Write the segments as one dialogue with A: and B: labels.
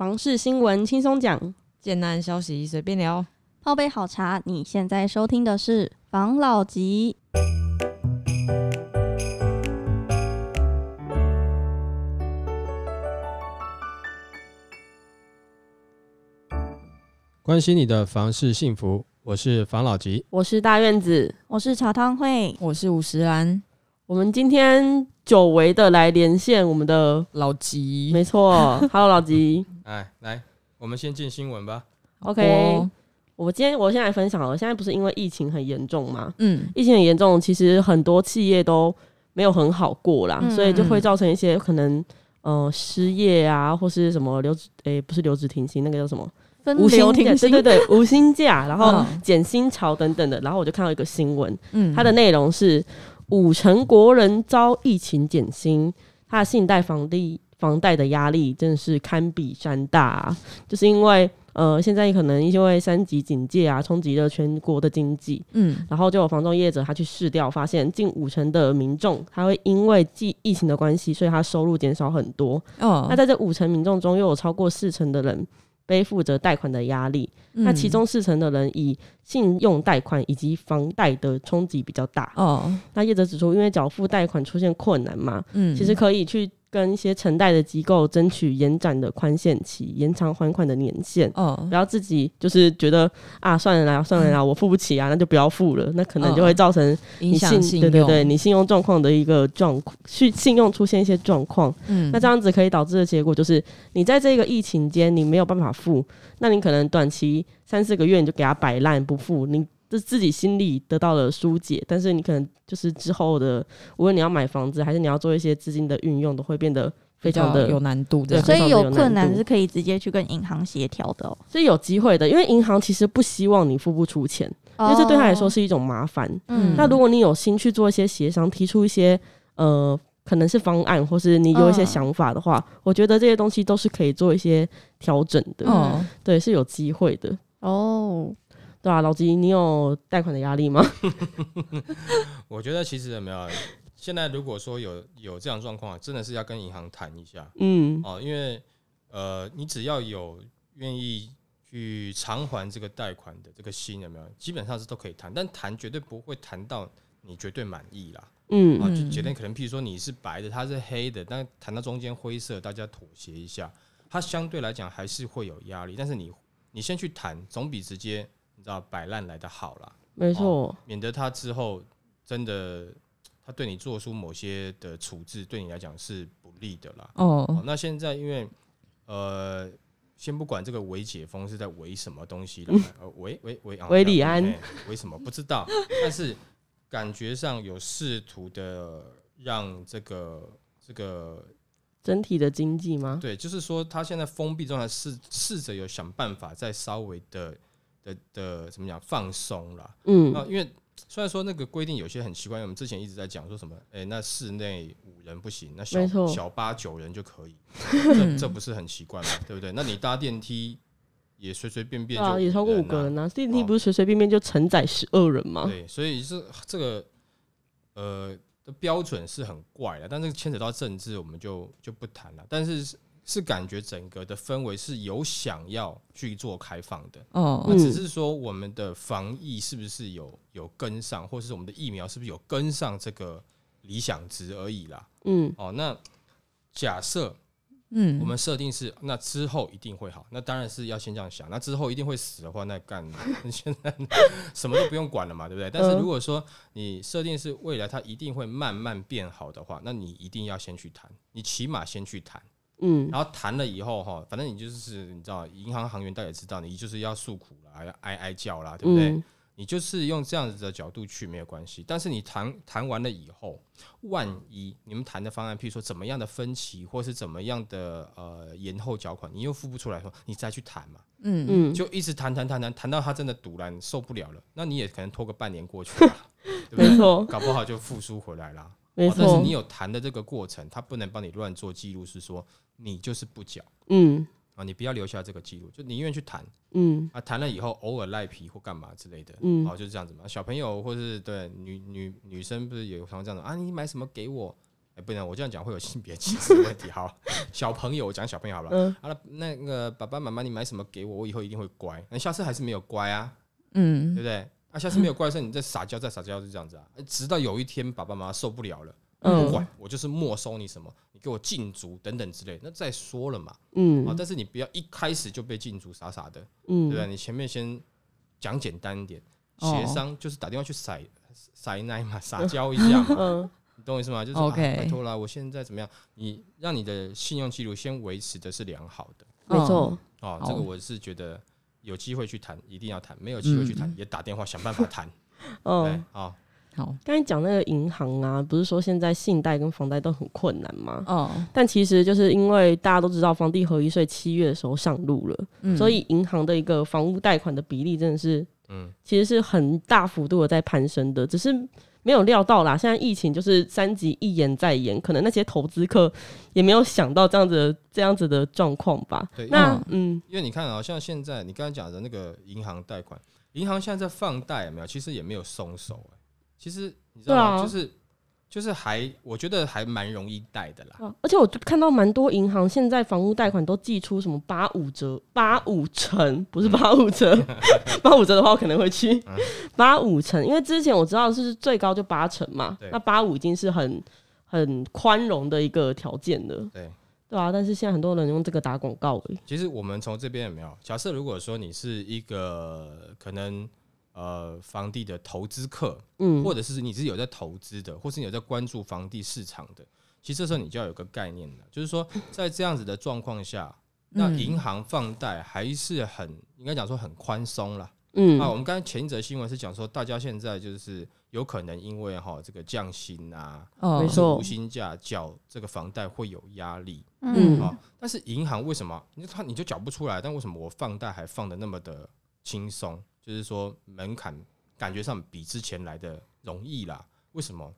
A: 房事新闻轻松讲，
B: 简单消息随便聊。
C: 泡杯好茶，你现在收听的是房老吉。
D: 关心你的房事幸福，我是房老吉。
A: 我是大院子，
C: 我是茶汤会，
B: 我是五十岚
A: 我们今天久违的来连线我们的，
B: 老吉。
A: 没错，Hello 老吉
D: 哎，来，我们先进新闻吧。
A: ，OK，
B: 我
A: 我今天我先来分享了，现在不是因为疫情很严重吗？
B: 嗯，
A: 疫情很严重，其实很多企业都没有很好过啦，
C: 嗯
A: 所以就会造成一些可能呃失业啊，或是什么留职诶、不是留职停薪，那个叫什么无薪
C: 停薪，
A: 对对对，无薪假，然后
B: 嗯
A: 减薪潮等等的。然后我就看到一个新闻，
B: 嗯
A: 它的内容是五成国人遭疫情减薪，他的信贷房地房贷的压力真的是堪比山大、啊，就是因为呃现在可能因为三级警戒啊，冲击了全国的经济，
B: 嗯
A: 然后就有房仲业者他去试调，发现近五成的民众他会因为疫疫情的关系，所以他收入减少很多。
B: 哦
A: 那在这五成民众中，又有超过四成的人背负着贷款的压力。那其中四成的人以信用贷款以及房贷的冲击比较大。
B: 哦
A: 那业者指出，因为缴付贷款出现困难嘛，
B: 嗯
A: 其实可以去跟一些承贷的机构争取延展的宽限期，延长还款的年限。
B: 哦
A: 然后自己就是觉得啊，算了啦，算了啦，我付不起啊，那就不要付了。那可能就会造成你
B: 影响信用
A: 对对对，你信用状况的一个状况，信信用出现一些状况。
B: 嗯
A: 那这样子可以导致的结果就是，你在这个疫情间你没有办法付，那你可能短期三四个月你就给他摆烂不付，你就自己心里得到了疏解，但是你可能就是之后的，无论你要买房子还是你要做一些资金的运用，都会变得非常的
B: 有难度
A: 对。
C: 所以有
A: 非常有难度
C: 困难是可以直接去跟银行协调的哦。
A: 所以有机会的，因为银行其实不希望你付不出钱，因为这对他来说是一种麻烦。
C: 嗯
A: 那如果你有心去做一些协商，提出一些呃可能是方案，或是你有一些
C: 嗯
A: 想法的话，我觉得这些东西都是可以做一些调整的。
B: 哦，
A: 对，是有机会的。
C: 哦，
A: 对啊，老吉，你有贷款的压力吗？
D: 我觉得其实有没有，现在如果说有有这样状况，真的是要跟银行谈一下
A: 嗯
D: 哦，因为呃，你只要有愿意去偿还这个贷款的这个心，有没有？基本上是都可以谈，但谈绝对不会谈到你绝对满意啦。
A: 嗯
D: 啊，就简单可能，譬如说你是白的，它是黑的，但谈到中间灰色，大家妥协一下，它相对来讲还是会有压力。但是你你先去谈，总比直接你知道摆烂来的好啦，
A: 没错。
D: 免得他之后真的他对你做出某些的处置，对你来讲是不利的啦。哦
B: 哦，
D: 那现在因为呃，先不管这个围解封是在围什么东西了，呃，伪伪伪啊
A: 伪李安
D: 哎伪什么不知道，但是感觉上有试图的让这个这个
A: 整体的经济吗？
D: 对，就是说他现在封闭状态，试试着有想办法再稍微的的的怎么讲放松啦。
A: 嗯
D: 那因为虽然说那个规定有些很奇怪，我们之前一直在讲说什么，哎、那室内五人不行，那小小八九人就可以，这这不是很奇怪吗？对不对？那你搭电梯也随随便便就、
A: 啊，也超过五个
D: 啊
A: 人啊。电梯
D: 哦
A: 不是随随便便就承载十二人吗？
D: 对，所以是这个呃的标准是很怪的，但这个牵扯到政治，我们就就不谈了。但是是是感觉整个的氛围是有想要去做开放的，
B: 哦
A: 嗯
D: 那只是说我们的防疫是不是有有跟上，或是我们的疫苗是不是有跟上这个理想值而已啦。
A: 嗯
D: 哦，那假设
B: 嗯
D: 我们设定是那之后一定会好，那当然是要先这样想。那之后一定会死的话，那干 现在什么都不用管了嘛，对不对？但是如果说你设定是未来它一定会慢慢变好的话，那你一定要先去谈，你起码先去谈。
A: 嗯
D: 然后谈了以后哈，反正你就是你知道，银行行员大家也知道，你就是要诉苦啦，要哀哀叫啦，对不对？
A: 嗯
D: 你就是用这样子的角度去没有关系，但是你谈谈完了以后，万一你们谈的方案，譬如说怎么样的分歧，或是怎么样的呃延后缴款，你又付不出来的时候，你再去谈嘛，
B: 嗯
A: 嗯，
D: 就一直谈谈谈谈谈到他真的堵了，你受不了了，那你也可能拖个半年过去了，对不对？
A: 没错
D: 搞不好就复苏回来啦。
A: 没错
D: 哦但是你，有谈的这个过程，他不能帮你乱做记录，是说你就是不缴
A: 嗯
D: 啊，你不要留下这个记录，就宁愿去谈
A: 嗯
D: 啊，谈了以后偶尔赖皮或干嘛之类的，
A: 嗯
D: 好、就是这样子嘛。小朋友或是对女女女生不是有常常这样子啊，你买什么给我哎、不能，我这样讲会有性别歧视的问题。好，小朋友，我讲小朋友好了。
A: 嗯
D: 好了，那个爸爸妈妈，你买什么给我，我以后一定会乖。那下次还是没有乖啊，
B: 嗯
D: 对不对？啊，下次没有乖的时候，你再撒娇，再撒娇，就这样子啊。直到有一天爸爸妈妈受不了了，不
A: 嗯
D: 管我就是没收你什么，你给我禁足等等之类，那再说了嘛。嗯啊，
A: 嗯
D: 但是你不要一开始就被禁足，傻傻的，对
A: 嗯
D: 不对？你前面先讲简单一点，
B: 哦
D: 协商就是打电话去撒撒奶嘛，撒娇一下嘛，
A: 嗯
D: 你懂我意思吗？就是说
B: OK
D: 啊拜托啦，我现在怎么样？你让你的信用记录先维持的是良好的
A: 没错，
D: 哦，这个我是觉得有机会去谈，一定要谈；没有机会去谈，也打电话想办法谈。对
A: 嗯，，
D: 啊，
B: 好。
A: 刚才讲那个银行啊，不是说现在信贷跟房贷都很困难吗？
B: 哦，
A: 但其实就是因为大家都知道房地合一税七月的时候上路了，
B: 嗯。
A: 所以银行的一个房屋贷款的比例真的是
D: 嗯，
A: 其实是很大幅度的在攀升的，只是没有料到啦。现在疫情就是三级一延再延，可能那些投资客也没有想到这样子的这样子的状况吧。
D: 对，
A: 那
B: 嗯
A: 嗯
D: 因为你看啊，像现在你刚才讲的那个银行贷款，银行现在在放贷有没有？其实也没有松手、欸，其实你知道吗？
A: 啊
D: 就是就是还我觉得还蛮容易贷的啦。
A: 啊而且我就看到蛮多银行现在房屋贷款都寄出什么八五折、八五成，不是八五折，八五折的话我可能会去八五成，因为之前我知道是最高就八成嘛，那八五已经是很很宽容的一个条件了，
D: 对，
A: 对啊，但是现在很多人用这个打广告、欸，
D: 其实我们从这边有没有？假设如果说你是一个可能呃房地的投资客，
A: 嗯，
D: 或者是你是有在投资的，或是你有在关注房地市场的，其实这时候你就要有个概念了，就是说在这样子的状况下，那
B: 嗯
D: 银行放贷还是很应该讲说很宽松了。
A: 嗯
D: 啊，我们刚才前一则新闻是讲说，大家现在就是有可能因为哈这个降薪啊，
B: 哦
A: 没错
D: 无薪假缴这个房贷会有压力
A: 嗯
D: 啊。但是银行为什么你他你就缴不出来？但为什么我放贷还放的那么的轻松？就是说门槛感觉上比之前来的容易啦。为什么？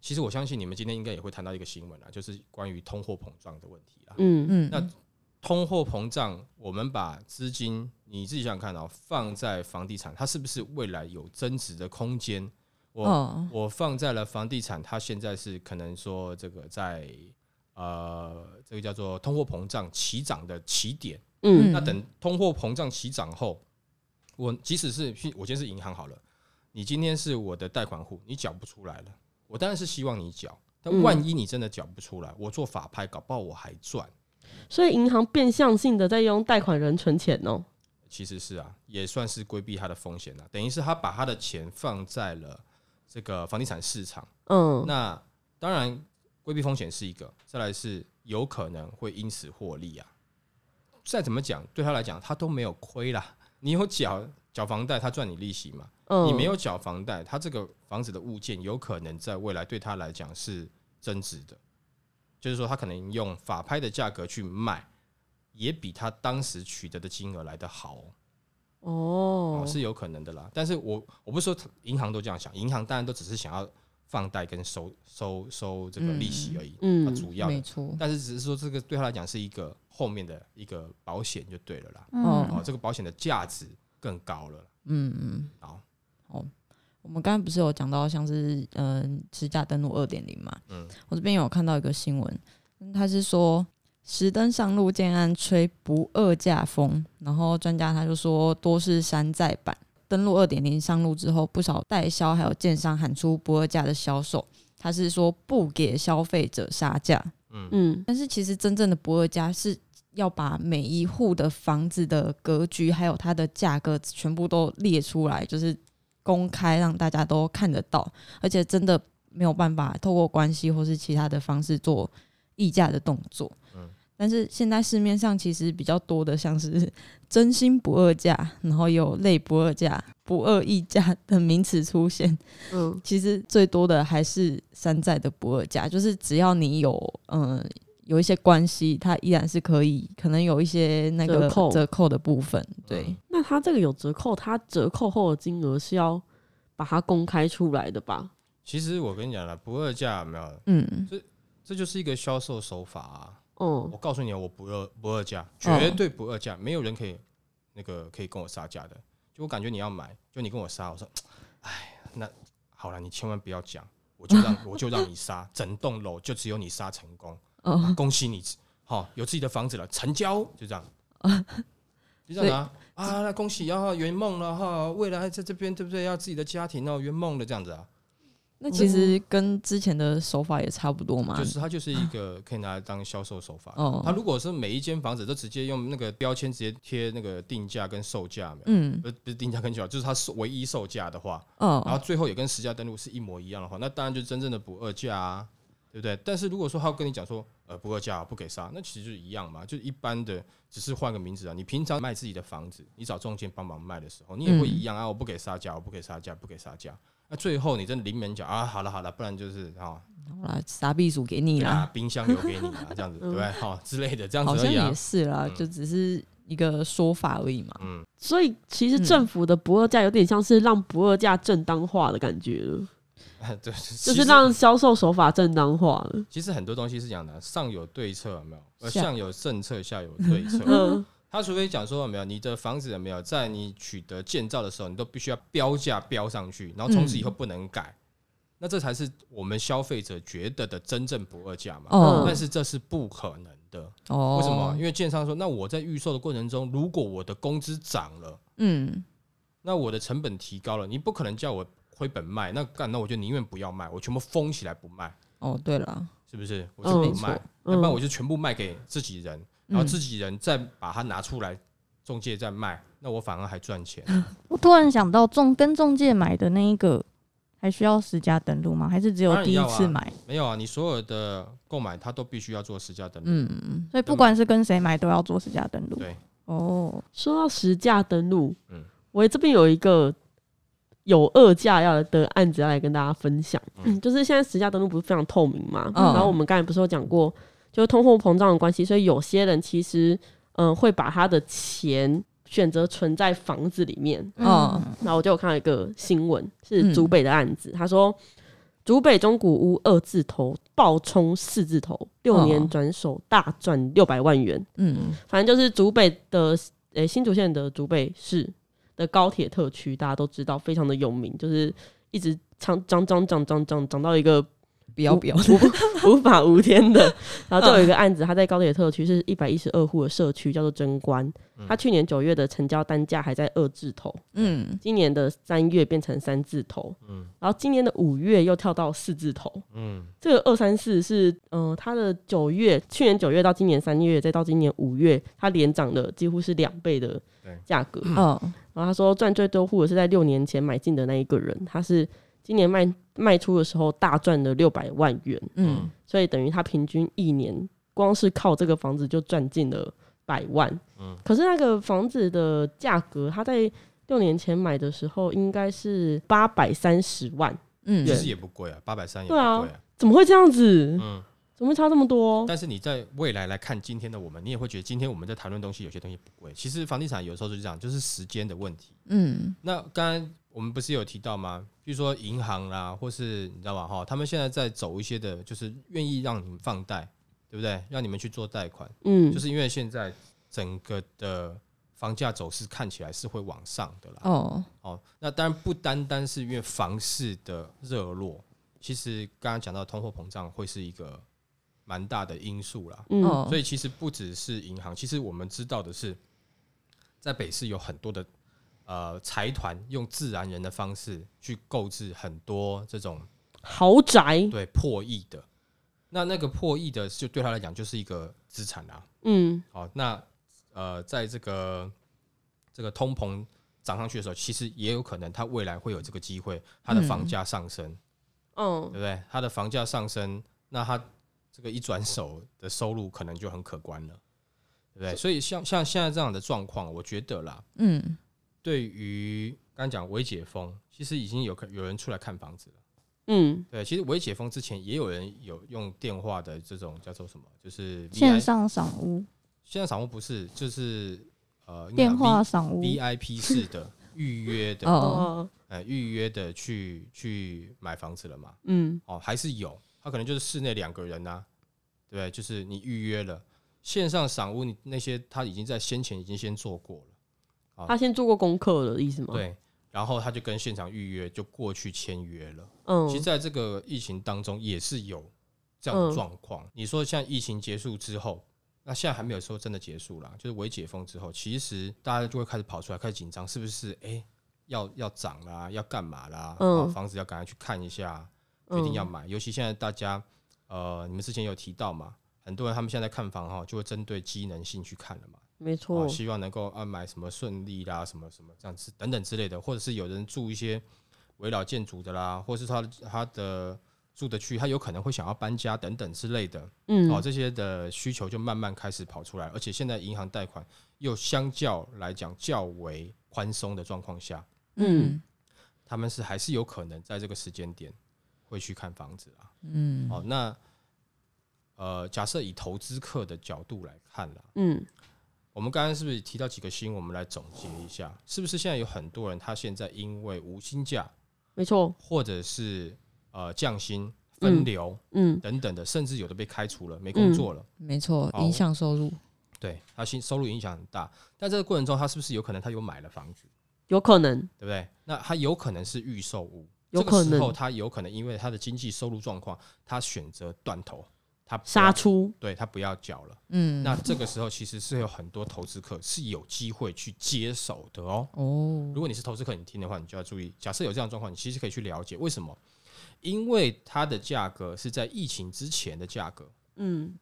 D: 其实我相信你们今天应该也会谈到一个新闻啦，就是关于通货膨胀的问题啦。
A: 嗯
B: 嗯
D: 那通货膨胀，我们把资金你自己想想看哦，放在房地产，它是不是未来有增值的空间？我、
B: 哦
D: 我放在了房地产，它现在是可能说这个在呃这个叫做通货膨胀起涨的起点。
A: 嗯
D: 那等通货膨胀起涨后，我即使是我今天是银行好了，你今天是我的贷款户，你缴不出来了，我当然是希望你缴。但
A: 嗯
D: 万一你真的缴不出来，我做法拍，搞不好我还赚。
A: 所以银行变相性的在用贷款人存钱哦、
D: 其实是啊，也算是规避他的风险了。等于是他把他的钱放在了这个房地产市场。
A: 嗯，
D: 那当然，规避风险是一个，再来是有可能会因此获利啊。再怎么讲，对他来讲，他都没有亏啦。你有缴缴房贷，他赚你利息嘛？
A: 嗯
D: 你没有缴房贷，他这个房子的物件有可能在未来对他来讲是增值的，就是说他可能用法拍的价格去卖，也比他当时取得的金额来得好哦。
A: 哦
D: 哦，，是有可能的啦。但是我我不是说银行都这样想，银行当然都只是想要放贷跟收收收这个利息而已，
A: 嗯
D: 它主要
B: 没。错，
D: 但是只是说这个对他来讲是一个后面的一个保险就对了啦。
B: 哦
D: 哦，这个保险的价值更高了啦。
B: 嗯嗯，
D: 好，
B: 我们刚刚不是有讲到像是嗯实价登录二点零嘛？
D: 嗯
B: 我这边有看到一个新闻，嗯他是说实登上路建案吹不二价风，然后专家他就说多是山寨版。登录二点零上路之后，不少代销还有建商喊出不二价的销售，他是说不给消费者杀价，
D: 嗯
B: 但是其实真正的不二家是要把每一户的房子的格局还有它的价格全部都列出来，就是公开让大家都看得到，而且真的没有办法透过关系或是其他的方式做议价的动作。
D: 嗯
B: 但是现在市面上其实比较多的像是真心不二价，然后有类不二价、不二溢价 的名词出现。
A: 嗯
B: 其实最多的还是山寨的不二价，就是只要你有嗯有一些关系，它依然是可以，可能有一些那个
A: 折扣
B: 折扣的部分。对，
D: 嗯
A: 那它这个有折扣，它折扣后的金额是要把它公开出来的吧？
D: 其实我跟你讲了，不二价有没有？
B: 嗯
D: 这这就是一个销售手法啊。
A: 哦
D: 我告诉你，我不二不二价，绝对不二价，没有人可以那个可以跟我杀价的。就我感觉你要买，就你跟我杀，我说，哎，那好了，你千万不要讲，我就让我就让你杀，整栋楼就只有你杀成功，
B: 哦，
D: 恭喜你，好、有自己的房子了，成交，就这样，就这样啊啊，那恭喜啊，圆梦了哈，未来在这边对不对？要自己的家庭哦，圆梦了这样子啊，
B: 那其实跟之前的手法也差不多嘛。
D: 就是它就是一个可以拿来当销售手法。
B: 哦
D: 它如果是每一间房子都直接用那个标签直接贴那个定价跟售价，
B: 嗯
D: 不不是定价跟售价，就是它是唯一售价的话，然后
B: 哦
D: 最后也跟实价登录是一模一样的话，那当然就真正的不二价啊，对不对？但是如果说他跟你讲说，呃，不二价不给杀，那其实就是一样嘛，就是一般的，只是换个名字啊。你平常卖自己的房子，你找中介帮忙卖的时候，你也会一样啊，我不给杀价，我不给杀价，不给杀价。那最后你真的临门讲啊，好了好了，不然就是啊
B: 好啦，傻逼鼠给你
D: 啊
B: 啦，
D: 冰箱留给你啊，这样子 对不对？好之类的，这样子啊
B: 好像也。是啦，
D: 嗯
B: 就只是一个说法而已嘛。
D: 嗯，
A: 所以其实政府的不二价有点像是让不二价正当化的感觉了，
D: 对，
A: 就
D: 就是
A: 让销售手法正当化了。
D: 其实很多东西是讲的，上有对策有没有？呃，上有政策，下有对策。
A: 嗯，
D: 他除非讲说有没有你的房子有没有在你取得建造的时候，你都必须要标价标上去，然后从此以后不能改，那这才是我们消费者觉得的真正不二价嘛。
B: 哦
D: 但是这是不可能的，
B: 哦，
D: 为什么？因为建商说，那我在预售的过程中，如果我的工资涨了，
B: 嗯，
D: 那我的成本提高了，你不可能叫我亏本卖，那干那我就宁愿不要卖，我全部封起来不卖，
B: 哦，对了，
D: 是不是？我
A: 嗯
D: 就不卖，
A: 嗯
D: 要不然我就全部卖给自己人，然后
B: 嗯
D: 自己人再把它拿出来，中介再卖，那我反而还赚钱。
C: 我突然想到中跟中介买的那一个，还需要实价登录吗？还是只有第一次买？
D: 没有啊，你所有的购买它都必须要做实价登录。
B: 嗯，
C: 所以不管是跟谁买，都要做实价登录。
D: 对，
C: 哦，
A: 说到实价登录，
D: 嗯
A: 我这边有一个有二价要的案子要来跟大家分享，
D: 嗯。
A: 就是现在实价登录不是非常透明嘛，
B: 嗯。
A: 然后我们刚才不是有讲过，就是通货膨胀的关系，所以有些人其实嗯、呃会把他的钱选择存在房子里面，
B: 哦
C: 嗯。
A: 然后我就有看到一个新闻，是
B: 嗯
A: 竹北的案子，他说竹北中古屋二字头爆冲四字头，六年
B: 哦
A: 转手大赚六百万元。
B: 嗯。
A: 反正就是竹北的诶、新竹县的竹北市高铁特区，大家都知道非常的有名，就是一直涨涨涨涨涨涨涨到一个
B: 不要不要，
A: 无 无法无天的。然后就有一个案子，他在高铁特区是一百一十二户的社区，叫做贞观。他去年九月的成交单价还在二字头，
B: 嗯。
A: 今年的三月变成三字头，
D: 嗯。
A: 然后今年的五月又跳到四字头。
D: 嗯。
A: 这个二三四是，呃，他的九月，去年九月到今年三月，再到今年五月，他连涨了几乎是两倍的价格。
B: 嗯
A: 然后他说赚最多户的是在六年前买进的那一个人，他是今年卖卖出的时候大赚了六百万元，
B: 嗯
A: 所以等于他平均一年光是靠这个房子就赚进了百万。
D: 嗯
A: 可是那个房子的价格，他在六年前买的时候应该是八百三十万，
B: 嗯
D: 其实也不贵啊，八百三也不
A: 对啊
D: 贵啊。
A: 怎么会这样子？
D: 嗯，
A: 怎么会差这么多？
D: 但是你在未来来看今天的我们，你也会觉得今天我们在谈论东西，有些东西不贵。其实房地产有时候就是这样，就是时间的问题。
B: 嗯
D: 那刚刚我们不是有提到吗？比如说银行啦，或是你知道吧？哈，他们现在在走一些的，就是愿意让你们放贷，对不对？让你们去做贷款，
A: 嗯，
D: 就是因为现在整个的房价走势看起来是会往上的啦。
B: 哦
D: 哦，那当然不单单是因为房市的热络，其实刚刚讲到通货膨胀会是一个蛮大的因素啦。
A: 嗯
B: 哦，
D: 所以其实不只是银行，其实我们知道的是，在北市有很多的呃财团用自然人的方式去购置很多这种
A: 豪宅，
D: 对破亿的，那那个破亿的就对他来讲就是一个资产啊。
A: 嗯。
D: 好，那呃，在这个这个通膨涨上去的时候，其实也有可能他未来会有这个机会，他的房
B: 嗯
D: 价上升，嗯。对
A: 嗯
D: 不对？他的房价上升，那他这个一转手的收入可能就很可观了，对不对？所以像像现在这样的状况，我觉得啦，
B: 嗯
D: 对于刚刚讲微解封，其实已经有可有人出来看房子了。
A: 嗯
D: 对，其实微解封之前也有人有用电话的这种叫做什么，就是
C: 线上赏屋、
D: 线上赏屋不是，就是呃
C: 电话赏屋
D: VIP 式的预约的，
B: 哦
A: 哦
D: 呃预约的去去买房子了嘛？
A: 嗯
D: 哦，还是有，他可能就是室内两个人呐、对不对？就是你预约了线上赏屋，你那些他已经在先前已经先做过了，
A: 他先做过功课了，意思吗？，
D: 对。然后他就跟现场预约就过去签约了。
A: 嗯，
D: 其实在这个疫情当中也是有这样的状况。你说像疫情结束之后，那现在还没有说真的结束啦，就是微解封之后，其实大家就会开始跑出来，开始紧张，是不是？哎、要要涨啦，要干嘛啦？房子要赶快去看一下，决定要买。尤其现在大家，呃，你们之前有提到嘛，很多人他们现在看房哈，就会针对机能性去看了嘛。
A: 没错。
D: 啊，，希望能够啊买什么顺利啦，什么什么这样子等等之类的，或者是有人住一些围绕建筑的啦，或是他他的住的区，他有可能会想要搬家等等之类的，
A: 嗯，
D: 哦，这些的需求就慢慢开始跑出来，而且现在银行贷款又相较来讲较为宽松的状况下，
A: 嗯。
D: 他们是还是有可能在这个时间点会去看房子啊。
B: 嗯。
D: 哦，那呃，假设以投资客的角度来看啦，
A: 嗯
D: 我们刚刚是不是提到几个新闻？我们来总结一下，是不是现在有很多人他现在因为无薪假，
A: 没错，
D: 或者是呃降薪、分流
A: 嗯
D: 等等的，甚至有的被开除了，没工作了，
B: 没错，影响收入。
D: 对他薪收入影响很大。但这个过程中，他是不是有可能他有买了房子，
A: 有可能，
D: 对不对？那他有可能是预售屋，
A: 有
D: 这个时
A: 可能
D: 候他有可能因为他的经济收入状况，他选择断头，他
A: 杀，出，
D: 对他不要缴了。
B: 嗯，
D: 那这个时候其实是有很多投资客是有机会去接手的哦。
B: 哦
D: 如，果你是投资客，你听的话，你就要注意。假设有这样的状况，你其实可以去了解为什么？因为它的价格是在疫情之前的价格，
A: 嗯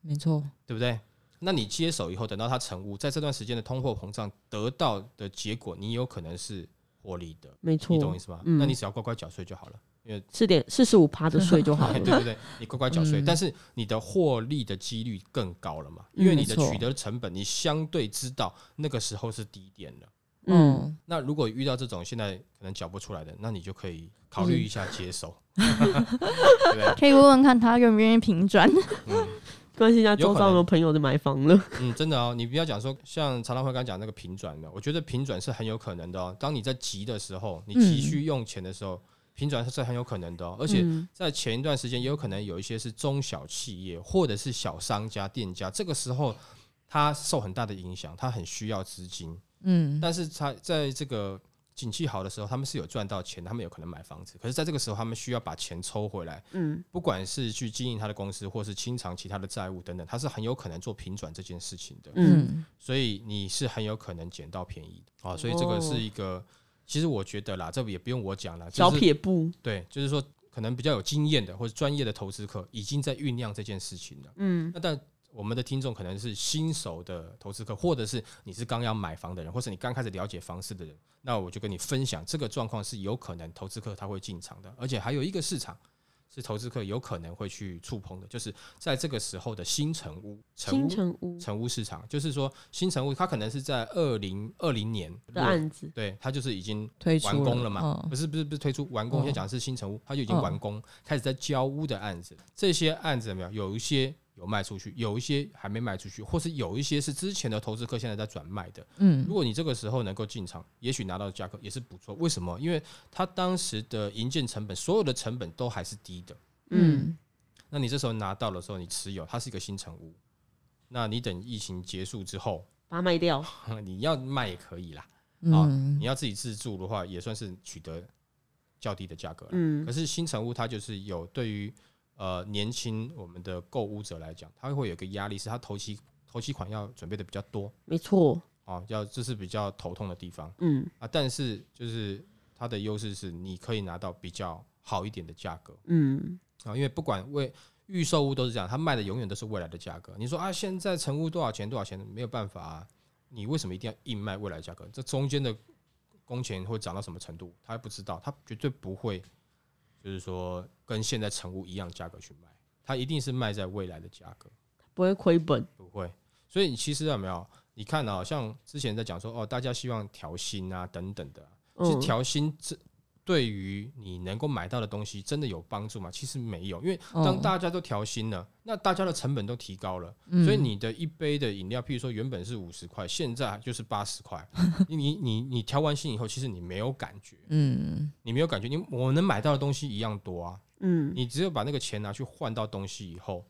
B: 没错，
D: 对不对？那你接手以后，等到它成屋，在这段时间的通货膨胀得到的结果，你有可能是获利的，
A: 没错
D: 你，懂我意思吗？
A: 嗯
D: 那你只要乖乖缴税就好了，因为
A: 四点四十五趴的 税就好
D: 对
A: 了，
D: 对对，你乖乖缴税，
B: 嗯
D: 但是你的获利的几率更高了嘛？因为你的取得成本，你相对知道那个时候是低点了。
A: 嗯，
B: 嗯，
D: 那如果遇到这种现在可能缴不出来的，那你就可以考虑一下接手，对？
C: 可以问问看他愿不愿意平转。
D: 嗯
A: 关心一下周遭的朋友的买房了，
D: 嗯，真的哦，你不要讲说像常常会刚讲那个平转的，我觉得平转是很有可能的哦。当你在急的时候，你急需用钱的时候，平转是很有可能的哦。而且
A: 嗯
D: 在前一段时间，也有可能有一些是中小企业或者是小商家、店家，这个时候他受很大的影响，他很需要资金，
B: 嗯，
D: 但是他在这个景气好的时候，他们是有赚到钱，他们有可能买房子。可是，在这个时候，他们需要把钱抽回来，
A: 嗯
D: 不管是去经营他的公司，或是清偿其他的债务等等，他是很有可能做平转这件事情的。
A: 嗯
D: 所以你是很有可能捡到便宜的啊。所以这个是一个，其实我觉得啦，这个也不用我讲了，
A: 小撇步，
D: 对，就是说可能比较有经验的或者专业的投资客已经在酝酿这件事情了。
A: 嗯
D: 那但我们的听众可能是新手的投资客，或者是你是刚要买房的人，或者你刚开始了解房市的人，那我就跟你分享这个状况是有可能投资客他会进场的，而且还有一个市场是投资客有可能会去触碰的，就是在这个时候的新城屋、成
A: 新
D: 屋、
A: 城屋
D: 成屋市场，就是说新城屋它可能是在二零二零年
A: 的案子，
D: 对，它就是已经完工了嘛？
B: 嗯
D: 不是不是不是推出完工，
B: 哦
D: 现在讲的是新城屋，它就已经
B: 嗯
D: 完工，开始在交屋的案子。这些案子有没有？有一些有卖出去，有一些还没卖出去，或是有一些是之前的投资客现在在转卖的。
B: 嗯
D: 如果你这个时候能够进场，也许拿到的价格也是不错。为什么？因为它当时的营建成本，所有的成本都还是低的。
A: 嗯
D: 那你这时候拿到的时候，你持有，它是一个新城屋。那你等疫情结束之后，
A: 把它卖掉，
D: 你要卖也可以啦。啊
B: 嗯
D: 你要自己自住的话，也算是取得较低的价格了。
A: 嗯
D: 可是新城屋它就是有对于呃年轻我们的购物者来讲，他会有一个压力，是他头期头期款要准备的比较多
A: 没错，
D: 啊，要这是比较头痛的地方
A: 嗯
D: 啊。但是就是它的优势是你可以拿到比较好一点的价格
A: 嗯
D: 啊，因为不管为预售屋都是这样，它卖的永远都是未来的价格。你说啊，现在成屋多少钱多少钱，没有办法啊，你为什么一定要硬卖未来价格？这中间的工钱会涨到什么程度，他还不知道，他绝对不会，就是说跟现在成屋一样价格去卖，它一定是卖在未来的价格，
A: 不会亏本，
D: 不会。所以你其实有没有？你看啊、像之前在讲说哦，大家希望调薪啊等等的啊、其实
A: 嗯
D: 调薪这对于你能够买到的东西真的有帮助吗？其实没有，因为
B: 哦
D: 当大家都调薪了，那大家的成本都提高了，
B: 嗯
D: 所以你的一杯的饮料，譬如说原本是五十块，现在就是八十块。你你你你调完薪以后，其实你没有感觉，
B: 嗯
D: 你没有感觉，你我能买到的东西一样多啊。
A: 嗯
D: 你只有把那个钱拿去换到东西以后，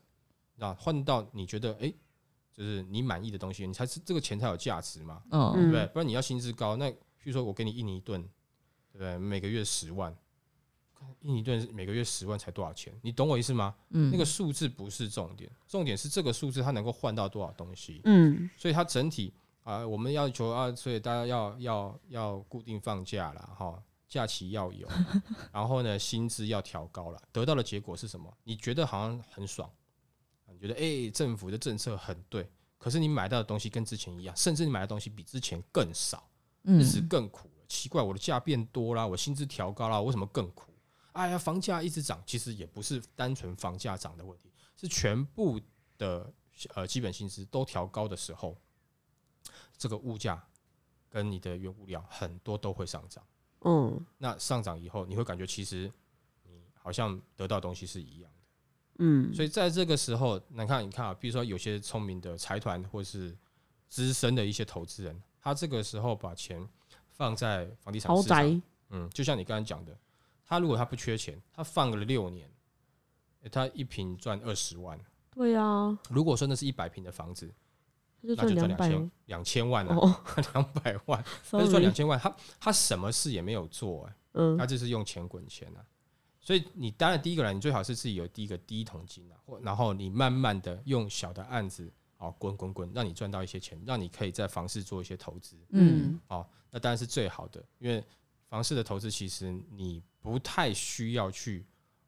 D: 那换到你觉得哎、诶就是你满意的东西，你才是这个钱才有价值嘛，
B: 哦
A: 嗯
D: 对不对？不然你要薪资高，那譬如说我给你印尼盾，不对？每个月十万，印尼盾每个月十万才多少钱？你懂我意思吗？
B: 嗯，
D: 那个数字不是重点，重点是这个数字它能够换到多少东西。
A: 嗯
D: 所以它整体啊、我们要求啊，所以大家要要要固定放假了哈，假期要有，然后呢，薪资要调高了，得到的结果是什么？你觉得好像很爽，你觉得哎、政府的政策很对，可是你买到的东西跟之前一样，甚至你买的东西比之前更少，日子
B: 嗯
D: 更苦了。奇怪，我的价变多啦，我薪资调高啦，为什么更苦？哎呀，房价一直涨，其实也不是单纯房价涨的问题，是全部的呃基本薪资都调高的时候，这个物价跟你的原物料很多都会上涨。
A: 嗯
D: 那上涨以后，你会感觉其实你好像得到的东西是一样的。
A: 嗯，
D: 所以在这个时候，你看，你看啊，比如说有些聪明的财团或是资深的一些投资人，他这个时候把钱放在房地产
A: 豪
D: 市场，
A: 宅，
D: 嗯，就像你刚才讲的，他如果他不缺钱，他放了六年，诶他一平赚二十万。
A: 对啊，
D: 如果说那是一百平的房子，
A: 他就
D: 那就赚
A: 赚两百
D: 两千两千万啊，
A: 哦
D: 两百万，那就赚两千万。他他什么事也没有做、哎，
A: 嗯
D: 他就是用钱滚钱啊。所以你当然第一个来，你最好是自己有第一个第一桶金啊，或然后你慢慢的用小的案子哦滚滚滚，让你赚到一些钱，让你可以在房市做一些投资
B: 嗯
D: 哦，那当然是最好的，因为房市的投资其实你不太需要去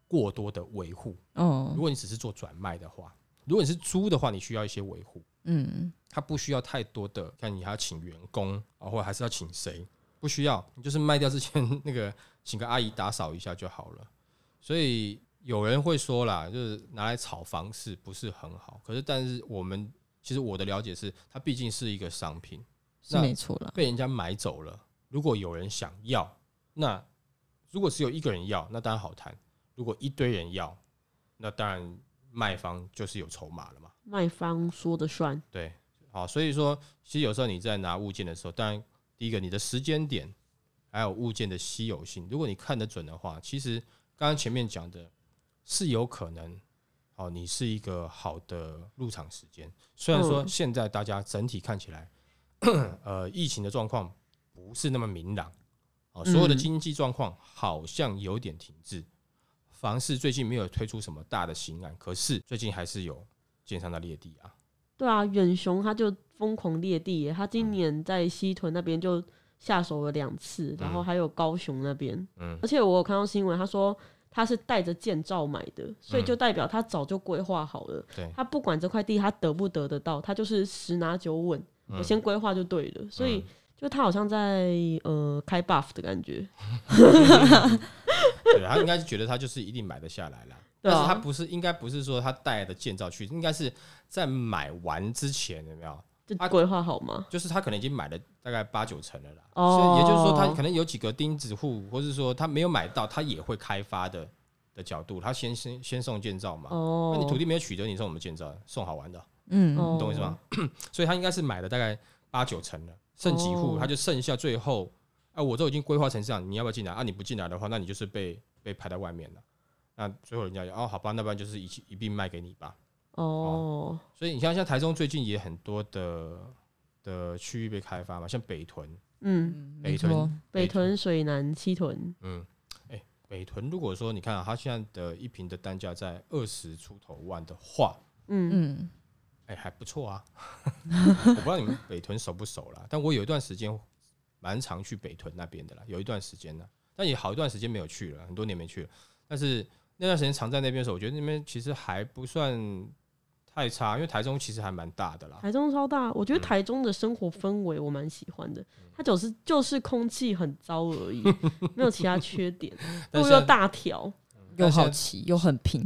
D: 过多的维护。
B: 哦
D: 如果你只是做转卖的话，如果你是租的话，你需要一些维护，
B: 嗯
D: 它不需要太多的，看你还要请员工啊，或者还是要请谁，不需要，你就是卖掉之前 那个请个阿姨打扫一下就好了。所以有人会说啦，就是拿来炒房市不是很好，可是但是我们其实我的了解是，它毕竟是一个商品，
B: 是
D: 那
B: 没错啦。
D: 被人家买走了。如果有人想要，那如果只有一个人要，那当然好谈；如果一堆人要，那当然卖方就是有筹码了嘛。
A: 卖方说的算，
D: 对，好，所以说，其实有时候你在拿物件的时候，当然第一个你的时间点，还有物件的稀有性，如果你看得准的话，其实刚刚前面讲的是有可能，哦，你是一个好的入场时间。虽然说
A: 嗯
D: 现在大家整体看起来，呃，疫情的状况不是那么明朗，哦，所有的
B: 嗯
D: 经济状况好像有点停滞。房市最近没有推出什么大的新案，可是最近还是有建商在裂地啊。
A: 对啊，远雄他就疯狂裂地耶，他
D: 嗯
A: 今年在西屯那边就下手了两次，然后还有高雄那边，
D: 嗯
A: 而且我有看到新闻，他说他是带着建造买的，所以
D: 嗯
A: 就代表他早就规划好了。
D: 对
A: 他不管这块地他得不得得到，他就是十拿九稳，我
D: 嗯
A: 先规划就对了。所以
D: 嗯
A: 就他好像在呃开 buff 的感觉，
D: 对他应该是觉得他就是一定买得下来啦。
A: 对啊
D: 但是他不是，应该不是说他带的建造去，应该是在买完之前有没有？他
A: 就规划好吗？
D: 就是他可能已经买了大概八九成了啦。
A: 哦
D: 所以也就是说，他可能有几个钉子户，或是说他没有买到，他也会开发的的角度，他先先先送建造嘛。
A: 哦，
D: 那你土地没有取得，你送我们建造，送好玩的，
B: 嗯
A: 哦
D: 你懂我意思吗？所以他应该是买了大概八九成了，剩几户
A: 哦
D: 他就剩下最后，啊，我都已经规划成这样，你要不要进来？啊，你不进来的话，那你就是被被排在外面了。那最后人家就哦，好吧，那不然就是一起一并卖给你吧。
A: 哦，
D: 所以你像像台中最近也很多的的区域被开发嘛，像北屯，
A: 嗯，
B: 嗯
D: 北屯，
A: 北屯、水南、七屯，
D: 嗯，哎、北屯如果说你看啊，它现在的一平的单价在二十出头万的话，
A: 嗯。
B: 嗯。
D: 哎、还不错啊。我不知道你们北屯熟不熟啦，但我有一段时间蛮常去北屯那边的啦，有一段时间呢，但也好一段时间没有去了，很多年没去了。但是那段时间常在那边的时候，我觉得那边其实还不算太差，因为台中其实还蛮大的啦。
A: 台中超大，我觉得
D: 嗯
A: 台中的生活氛围我蛮喜欢的。它就是就是空气很糟而已，没有其他缺点，路又大条。
B: 又好骑又很平，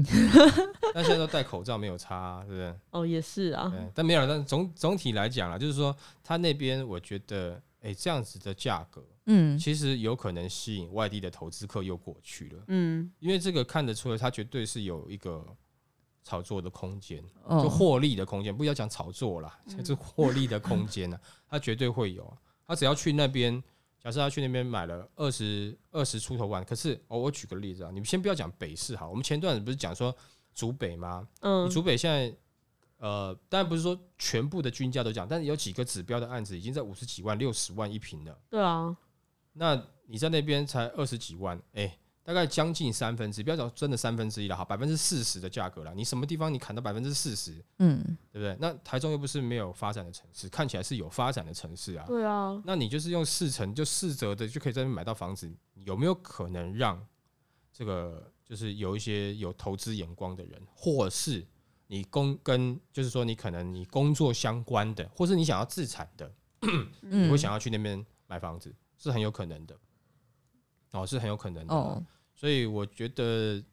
D: 但现在都戴口罩，没有差、啊，对不是？
A: 哦，也是啊，
D: 对，但没有，但总总体来讲啦，就是说他那边我觉得，哎、这样子的价格，
B: 嗯
D: 其实有可能吸引外地的投资客又过去了，
A: 嗯，
D: 因为这个看得出来，它绝对是有一个炒作的空间，就
B: 哦
D: 获利的空间，不要讲炒作啦，这是获利的空间呢，他绝对会有啊。他只要去那边，假设他去那边买了二十二十出头万，可是哦，我举个例子啊，你们先不要讲北市哈，我们前段不是讲说竹北吗？
A: 嗯
D: 你，竹北现在，呃，当然不是说全部的均价都讲，但是有几个指标的案子已经在五十几万、六十万一平了。
A: 对啊，
D: 那你在那边才二十几万，哎、大概将近三分之一，不要讲真的三分之一了，哈，百分之四十的价格了。你什么地方你砍到百分之四十，
B: 嗯，
D: 对不对？那台中又不是没有发展的城市，看起来是有发展的城市啊。
A: 对啊，
D: 那你就是用四成就四折的就可以在那边买到房子，有没有可能让这个就是有一些有投资眼光的人，或是你工跟就是说你可能你工作相关的，或是你想要自产的，
B: 嗯
D: 你会想要去那边买房子，是很有可能的。哦，是很有可能的。
B: 哦，
D: 所以我觉得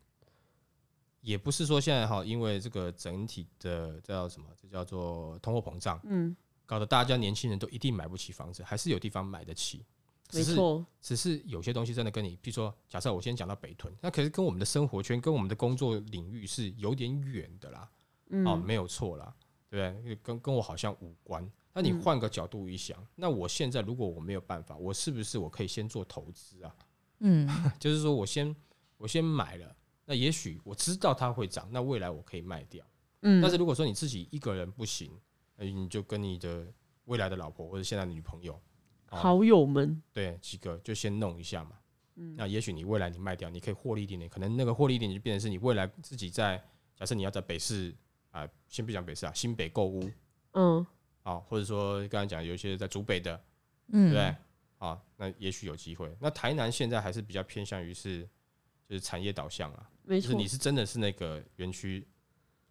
D: 也不是说现在哈，因为这个整体的叫什么？这叫做通货膨胀，
A: 嗯，
D: 搞得大家年轻人都一定买不起房子，还是有地方买得起。只是
A: 没错，
D: 只是有些东西真的跟你，比如说，假设我先讲到北屯，那可是跟我们的生活圈、跟我们的工作领域是有点远的啦。
A: 嗯，
D: 哦，没有错啦，对不对？跟跟我好像无关。那你
A: 嗯
D: 换个角度一想，那我现在如果我没有办法，我是不是我可以先做投资啊？
B: 嗯，
D: 就是说我先我先买了，那也许我知道它会涨，那未来我可以卖掉。
A: 嗯，
D: 但是如果说你自己一个人不行，那你就跟你的未来的老婆或者现在的女朋友，哦
A: 好友们，
D: 对几个就先弄一下嘛。
A: 嗯
D: 那也许你未来你卖掉，你可以获利一点点，可能那个获利一点点就变成是你未来自己在假设你要在北市啊、先不讲北市啊，新北购物
A: 嗯，
D: 啊，或者说刚才讲有一些在竹北的，
B: 嗯，
D: 对对？啊，那也许有机会。那台南现在还是比较偏向于是就是产业导向啊，
A: 没错
D: 就是你，是真的是那个园区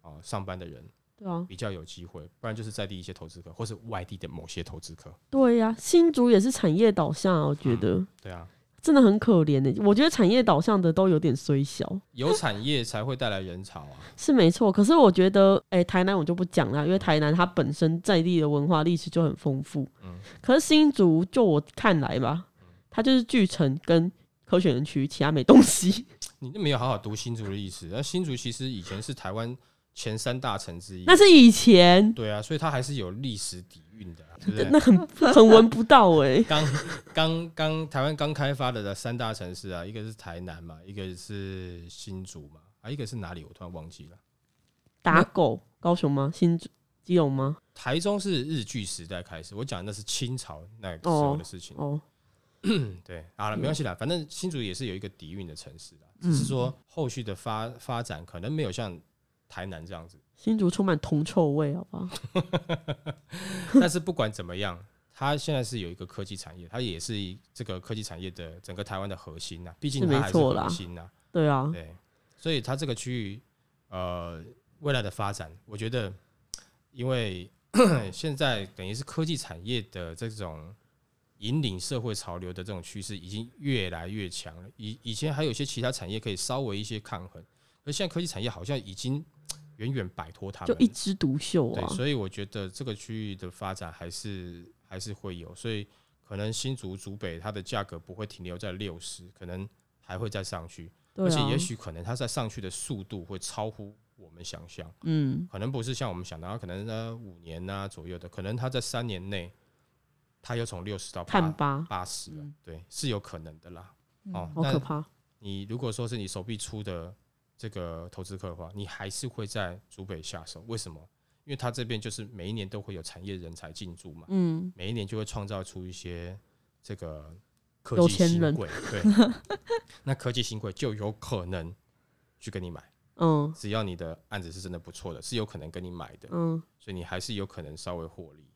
D: 啊上班的人
A: 对啊，
D: 比较有机会，不然就是在地一些投资客或是外地的某些投资客。
A: 对呀、新竹也是产业导向啊，我觉得、
D: 对啊，
A: 真的很可怜的、我觉得产业导向的都有点衰小，
D: 有产业才会带来人潮啊。
A: 是没错。可是我觉得，哎、台南我就不讲了，因为台南它本身在地的文化历史就很丰富。
D: 嗯
A: 可是新竹，就我看来吧，它就是巨城跟科学园区，其他没东西。
D: 你都没有好好读新竹的历史，那新竹其实以前是台湾前三大城之一。
A: 那是以前，
D: 对啊，所以它还是有历史底蕴的啊、对不对？
A: 那 很很闻不到 哎、
D: 刚刚刚台湾刚开发的三大城市啊，一个是台南嘛，一个是新竹嘛，啊，一个是哪里？我突然忘记了。
A: 打狗，高雄吗？新竹、基隆吗？
D: 台中是日据时代开始，我讲的那是清朝那个时候的事情。
A: 哦，
D: 对，好了，没关系啦，反正新竹也是有一个底蕴的城市啦，只是说后续的发发展可能没有像台南这样子。
A: 新竹充满铜臭味，好不好？
D: 但是不管怎么样，它现在是有一个科技产业，它也是这个科技产业的整个台湾的核心呐、毕竟它还是核心呐、
A: 对啊，
D: 对，所以它这个区域呃未来的发展，我觉得因为 现在等于是科技产业的这种引领社会潮流的这种趋势已经越来越强了。以以前还有一些其他产业可以稍微一些抗衡，而现在科技产业好像已经远远摆脱他们。
A: 就一枝独秀
D: 对，
A: 啊。
D: 所以我觉得这个区域的发展还是还是会有，所以可能新竹、竹北它的价格不会停留在六十，可能还会再上去，
A: 啊，
D: 而且也许可能它在上去的速度会超乎我们想象，
A: 嗯，
D: 可能不是像我们想的，它可能呢五年呐、左右的，可能它在三年内，它又从六十到
A: 看吧，
D: 八十了，对，是有可能的啦。哦，那
A: 好可怕。
D: 你如果说是你手臂粗的这个投资客的话，你还是会在竹北下手。为什么？因为他这边就是每一年都会有产业人才进驻嘛，
A: 嗯，
D: 每一年就会创造出一些这个科
A: 有
D: 技新贵，对，那科技新贵就有可能去跟你买，
A: 嗯
D: 只要你的案子是真的不错的，是有可能跟你买的，
A: 嗯，
D: 所以你还是有可能稍微获利。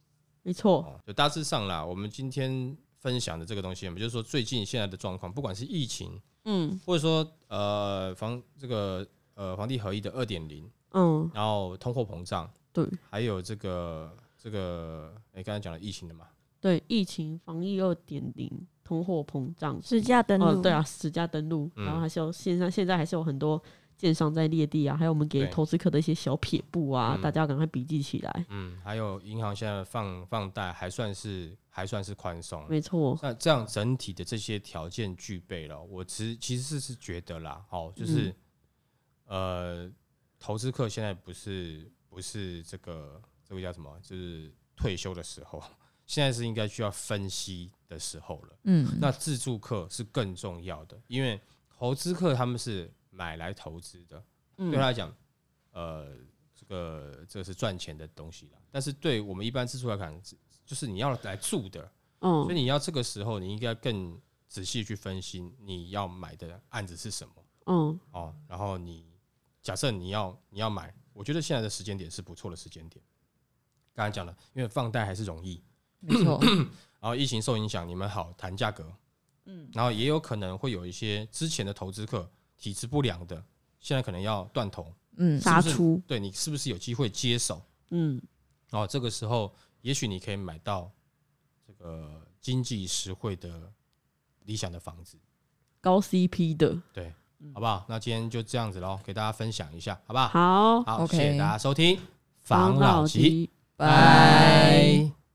A: 没错，
D: 哦，就大致上啦，我们今天分享的这个东西，我们就是说最近现在的状况，不管是疫情，
A: 嗯。
D: 或者说呃房这个呃房地合一的二点零，
A: 嗯，
D: 然后通货膨胀，
A: 对。
D: 还有这个这个哎刚才讲了疫情的嘛，
A: 对，疫情防疫二点零，通货膨胀，
C: 实价登录，
A: 哦，对啊，实价登录，
D: 嗯。
A: 然后还是有线上，现在还是有很多建商在列地啊，还有我们给投资客的一些小撇步啊，
D: 嗯。
A: 大家赶快笔记起来。
D: 嗯，还有银行现在放放贷还算是还算是宽松，
A: 没错，
D: 那这样整体的这些条件具备了，我其实其实是觉得啦，哦，就是、呃，投资客现在不是不是这个这个叫什么，就是退休的时候，现在是应该需要分析的时候了。
B: 嗯，
D: 那自助客是更重要的，因为投资客他们是买来投资的，
A: 嗯。
D: 对他来讲，呃，这个这个是赚钱的东西啦。但是对我们一般自助来讲，就是你要来住的，所以
A: 嗯，
D: 你要这个时候，你应该更仔细去分析你要买的案子是什么
E: 嗯。
D: 哦，然后你假设你要你要买，我觉得现在的时间点是不错的时间点。刚才讲了，因为放贷还是容易，
B: 没错，
D: 然后疫情受影响，你们好谈价格，嗯，然后也有可能会有一些之前的投资客体质不良的，现在可能要断头，
B: 嗯，
A: 杀出，
D: 对你是不是有机会接手？
A: 嗯，
D: 哦，这个时候也许你可以买到这个经济实惠的理想的房子，
A: 高 CP 的，
D: 对，好不好？那今天就这样子喽，给大家分享一下，好不好？
E: 好，
D: 好
B: ，OK
D: 谢谢大家收听
E: 房
D: 老吉，
E: 老吉。
B: 拜。